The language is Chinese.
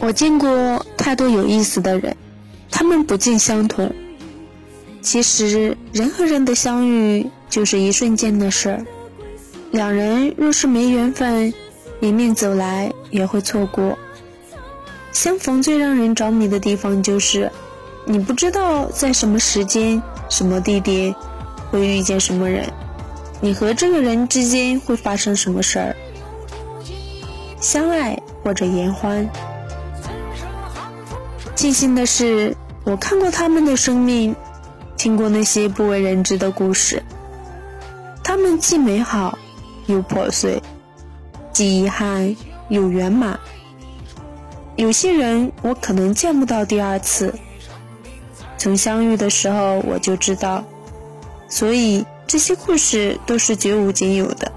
我见过太多有意思的人，他们不尽相同。其实人和人的相遇就是一瞬间的事儿，两人若是没缘分，迎面走来也会错过。相逢最让人着迷的地方就是，你不知道在什么时间、什么地点会遇见什么人，你和这个人之间会发生什么事儿，相爱或者言欢。庆幸的是，我看过他们的生命，听过那些不为人知的故事。他们既美好又破碎，既遗憾又圆满。有些人我可能见不到第二次，从相遇的时候我就知道，所以这些故事都是绝无仅有的。